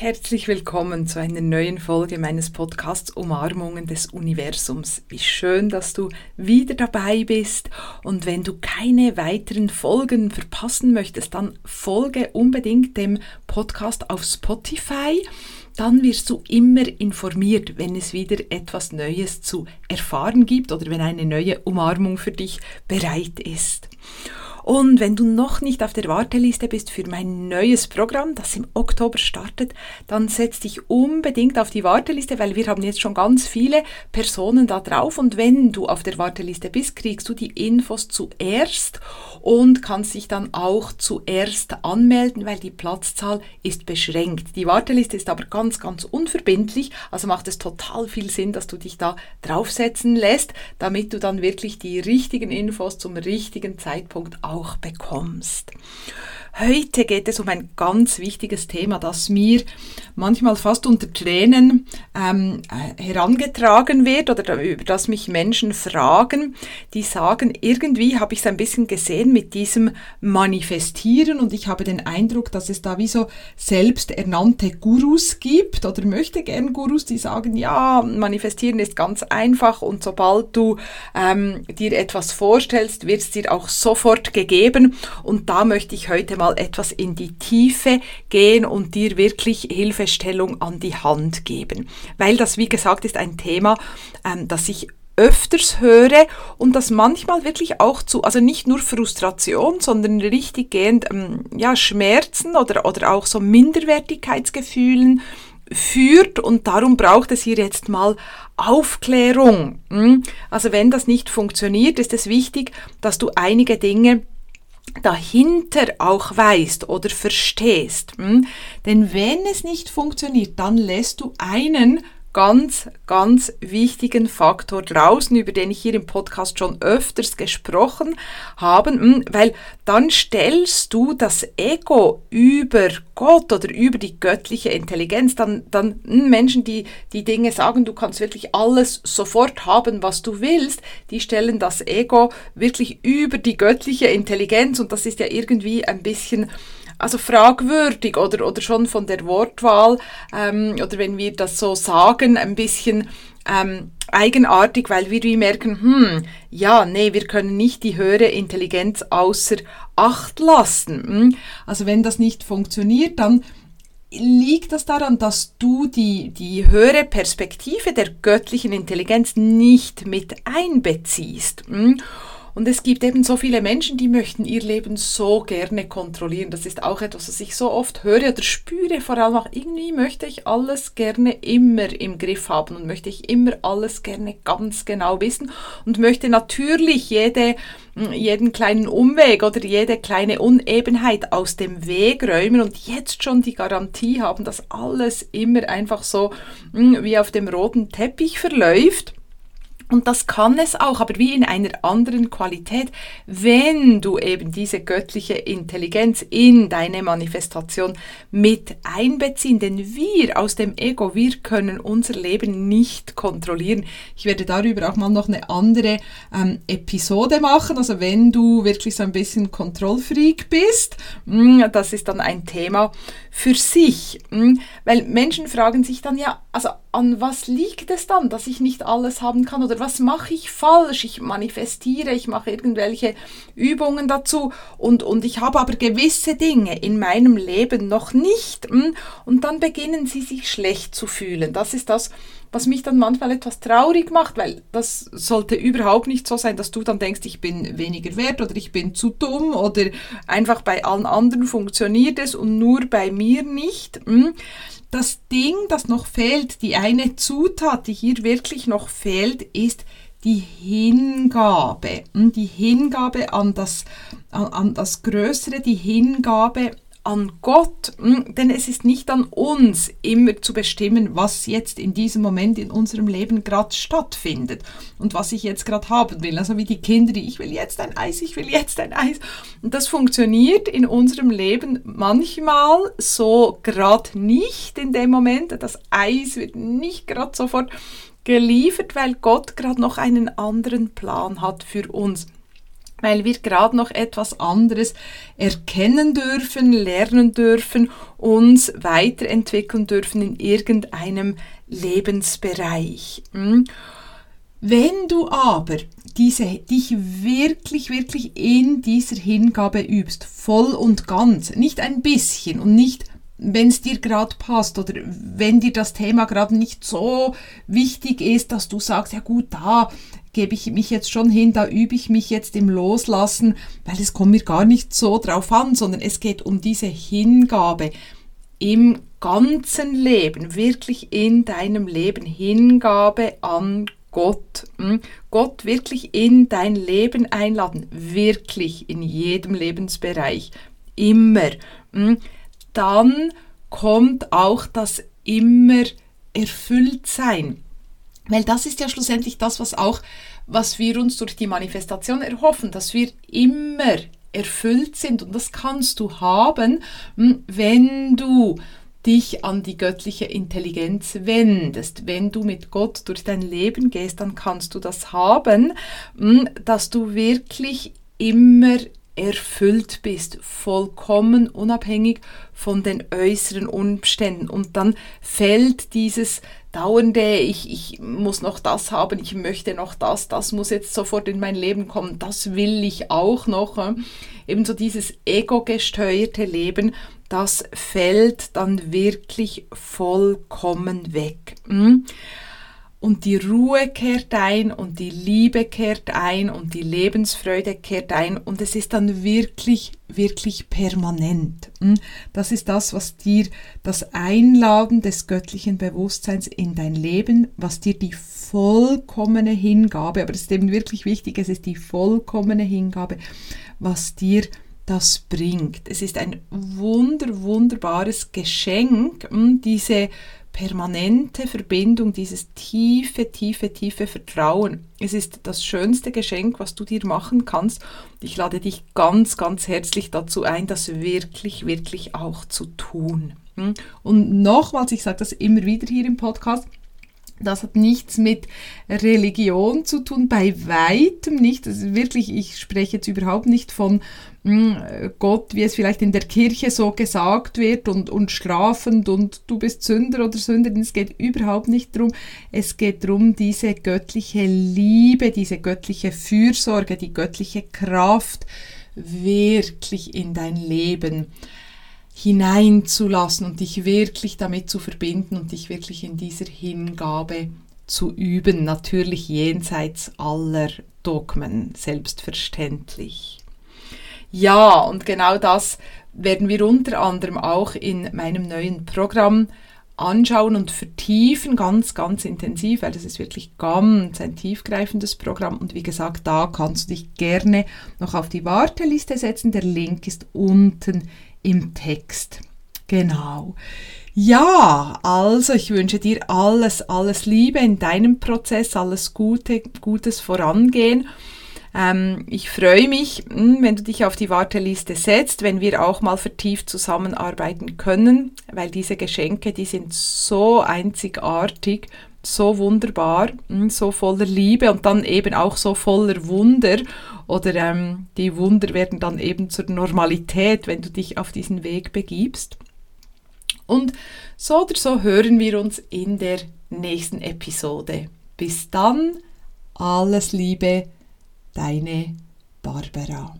Herzlich willkommen zu einer neuen Folge meines Podcasts Umarmungen des Universums. Wie schön, dass du wieder dabei bist. Und wenn du keine weiteren Folgen verpassen möchtest, dann folge unbedingt dem Podcast auf Spotify. Dann wirst du immer informiert, wenn es wieder etwas Neues zu erfahren gibt oder wenn eine neue Umarmung für dich bereit ist. Und wenn du noch nicht auf der Warteliste bist für mein neues Programm, das im Oktober startet, dann setz dich unbedingt auf die Warteliste, weil wir haben jetzt schon ganz viele Personen da drauf. Und wenn du auf der Warteliste bist, kriegst du die Infos zuerst und kannst dich dann auch zuerst anmelden, weil die Platzzahl ist beschränkt. Die Warteliste ist aber ganz, ganz unverbindlich, also macht es total viel Sinn, dass du dich da draufsetzen lässt, damit du dann wirklich die richtigen Infos zum richtigen Zeitpunkt auch auch bekommst. Heute geht es um ein ganz wichtiges Thema, das mir manchmal fast unter Tränen ähm, herangetragen wird oder über das mich Menschen fragen, die sagen, irgendwie habe ich es ein bisschen gesehen mit diesem Manifestieren und ich habe den Eindruck, dass es da wie so selbsternannte Gurus gibt oder möchte gern Gurus, die sagen, ja, manifestieren ist ganz einfach und sobald du ähm, dir etwas vorstellst, wird es dir auch sofort gegeben. Und da möchte ich heute mal etwas in die Tiefe gehen und dir wirklich Hilfestellung an die Hand geben. Weil das, wie gesagt, ist ein Thema, ähm, das ich öfters höre und das manchmal wirklich auch zu, also nicht nur Frustration, sondern richtig gehend, ähm, ja, Schmerzen oder, oder auch so Minderwertigkeitsgefühlen führt und darum braucht es hier jetzt mal Aufklärung. Hm? Also wenn das nicht funktioniert, ist es wichtig, dass du einige Dinge dahinter auch weißt oder verstehst. Hm? Denn wenn es nicht funktioniert, dann lässt du einen ganz, ganz wichtigen Faktor draußen, über den ich hier im Podcast schon öfters gesprochen habe, hm, weil dann stellst du das Ego über Gott oder über die göttliche Intelligenz, dann, dann hm, Menschen, die die Dinge sagen, du kannst wirklich alles sofort haben, was du willst, die stellen das Ego wirklich über die göttliche Intelligenz. Und das ist ja irgendwie ein bisschen also fragwürdig oder, oder schon von der Wortwahl ähm, oder wenn wir das so sagen, ein bisschen ähm, eigenartig, weil wir wie merken, hm, ja, nee, wir können nicht die höhere Intelligenz außer Acht lassen. Hm? Also wenn das nicht funktioniert, dann liegt das daran, dass du die, die höhere Perspektive der göttlichen Intelligenz nicht mit einbeziehst. Hm? Und es gibt eben so viele Menschen, die möchten ihr Leben so gerne kontrollieren. Das ist auch etwas, was ich so oft höre oder spüre. Vor allem auch irgendwie möchte ich alles gerne immer im Griff haben und möchte ich immer alles gerne ganz genau wissen und möchte natürlich jede jeden kleinen Umweg oder jede kleine Unebenheit aus dem Weg räumen und jetzt schon die Garantie haben, dass alles immer einfach so hm, wie auf dem roten Teppich verläuft. Und das kann es auch, aber wie in einer anderen Qualität, wenn du eben diese göttliche Intelligenz in deine Manifestation mit einbeziehen. Denn wir aus dem Ego, wir können unser Leben nicht kontrollieren. Ich werde darüber auch mal noch eine andere ähm, Episode machen. Also wenn du wirklich so ein bisschen Kontrollfreak bist, mh, mm, das ist dann ein Thema für sich. Mh, mm, weil Menschen fragen sich dann ja, also an was liegt es dann, dass ich nicht alles haben kann oder was mache ich falsch? Ich manifestiere, ich mache irgendwelche Übungen dazu und, und ich habe aber gewisse Dinge in meinem Leben noch nicht hm? und dann beginnen sie sich schlecht zu fühlen. Das ist das, was mich dann manchmal etwas traurig macht, weil das sollte überhaupt nicht so sein, dass du dann denkst, ich bin weniger wert oder ich bin zu dumm oder einfach bei allen anderen funktioniert es und nur bei mir nicht. Hm? das Ding, das noch fehlt, die eine Zutat, die hier wirklich noch fehlt, ist die Hingabe. Hm, die Hingabe an das, an das Größere, die Hingabe an Gott, hm, denn es ist nicht an uns immer zu bestimmen, was jetzt in diesem Moment in unserem Leben gerade stattfindet und was ich jetzt gerade haben will. Also wie die Kinder, die ich will jetzt ein Eis, ich will jetzt ein Eis. Und das funktioniert in unserem Leben manchmal so gerade nicht in dem Moment. Das Eis wird nicht gerade sofort geliefert, weil Gott gerade noch einen anderen Plan hat für uns. Weil wir gerade noch etwas anderes erkennen dürfen, lernen dürfen, uns weiterentwickeln dürfen in irgendeinem Lebensbereich. Hm? Wenn du aber diese, dich wirklich, wirklich in dieser Hingabe übst, voll und ganz, nicht ein bisschen und nicht wenn es dir gerade passt oder wenn dir das Thema gerade nicht so wichtig ist, dass du sagst, ja gut, da gebe ich mich jetzt schon hin, da übe ich mich jetzt im Loslassen, weil es kommt mir gar nicht so drauf an, sondern es geht um diese Hingabe im ganzen Leben, wirklich in deinem Leben, Hingabe an Gott. Hm? Gott wirklich in dein Leben einladen, wirklich in jedem Lebensbereich, immer. Hm? Dann kommt auch das immer erfüllt sein. Weil das ist ja schlussendlich das, was auch, was wir uns durch die Manifestation erhoffen, dass wir immer erfüllt sind. Und das kannst du haben, hm, wenn du dich an die göttliche Intelligenz wendest. Wenn du mit Gott durch dein Leben gehst, dann kannst du das haben, hm, dass du wirklich immer erfüllt bist, vollkommen unabhängig von den äußeren Umständen. Und dann fällt dieses dauernde, ich, ich muss noch das haben, ich möchte noch das, das muss jetzt sofort in mein Leben kommen, das will ich auch noch. Ebenso dieses ego-gesteuerte Leben, das fällt dann wirklich vollkommen weg. Hm? Und die Ruhe kehrt ein und die Liebe kehrt ein und die Lebensfreude kehrt ein und es ist dann wirklich, wirklich permanent. Hm? Das ist das, was dir das Einladen des göttlichen Bewusstseins in dein Leben, was dir die vollkommene Hingabe, aber es ist eben wirklich wichtig, es ist die vollkommene Hingabe, was dir das bringt. Es ist ein wunder, wunderbares Geschenk, hm, diese permanente Verbindung, dieses tiefe, tiefe, tiefe Vertrauen. Es ist das schönste Geschenk, was du dir machen kannst. Ich lade dich ganz, ganz herzlich dazu ein, das wirklich, wirklich auch zu tun. Hm? Und nochmals, ich sage das immer wieder hier im Podcast, das hat nichts mit Religion zu tun, bei weitem nicht. Also wirklich, ich spreche jetzt überhaupt nicht von hm, Gott, wie es vielleicht in der Kirche so gesagt wird und, und strafend und du bist Sünder oder Sünderin. Es geht überhaupt nicht darum. Es geht darum, diese göttliche Liebe, diese göttliche Fürsorge, die göttliche Kraft wirklich in dein Leben hineinzulassen und dich wirklich damit zu verbinden und dich wirklich in dieser Hingabe zu üben, natürlich jenseits aller Dogmen, selbstverständlich. Ja, und genau das werden wir unter anderem auch in meinem neuen Programm anschauen und vertiefen, ganz, ganz intensiv, weil das ist wirklich ganz ein tiefgreifendes Programm. Und wie gesagt, da kannst du dich gerne noch auf die Warteliste setzen. Der Link ist unten im Text. Genau. Ja, also ich wünsche dir alles, alles Liebe in deinem Prozess, alles Gute, Gutes vorangehen. Ähm, ich freue mich, hm, wenn du dich auf die Warteliste setzt, wenn wir auch mal vertieft zusammenarbeiten können, weil diese Geschenke, die sind so einzigartig, so wunderbar, hm, so voller Liebe und dann eben auch so voller Wunder oder ähm, die Wunder werden dann eben zur Normalität, wenn du dich auf diesen Weg begibst. Und so oder so hören wir uns in der nächsten Episode. Bis dann, alles Liebe, deine Barbara.